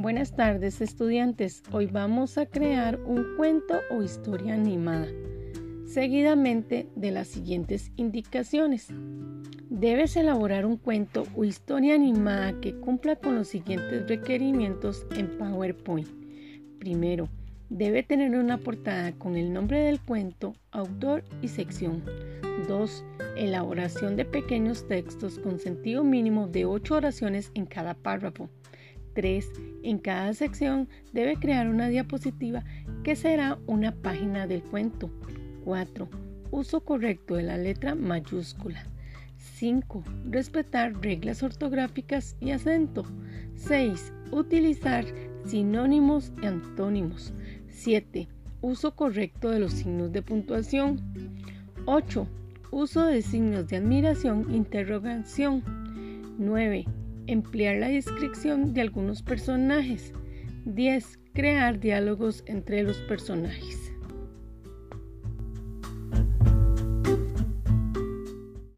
Buenas tardes estudiantes, hoy vamos a crear un cuento o historia animada, seguidamente de las siguientes indicaciones. Debes elaborar un cuento o historia animada que cumpla con los siguientes requerimientos en PowerPoint. Primero, debe tener una portada con el nombre del cuento, autor y sección. 2. Elaboración de pequeños textos con sentido mínimo de 8 oraciones en cada párrafo. 3. En cada sección debe crear una diapositiva que será una página del cuento. 4. Uso correcto de la letra mayúscula. 5. Respetar reglas ortográficas y acento. 6. Utilizar sinónimos y antónimos. 7. Uso correcto de los signos de puntuación. 8. Uso de signos de admiración e interrogación. 9 emplear la descripción de algunos personajes. 10. Crear diálogos entre los personajes.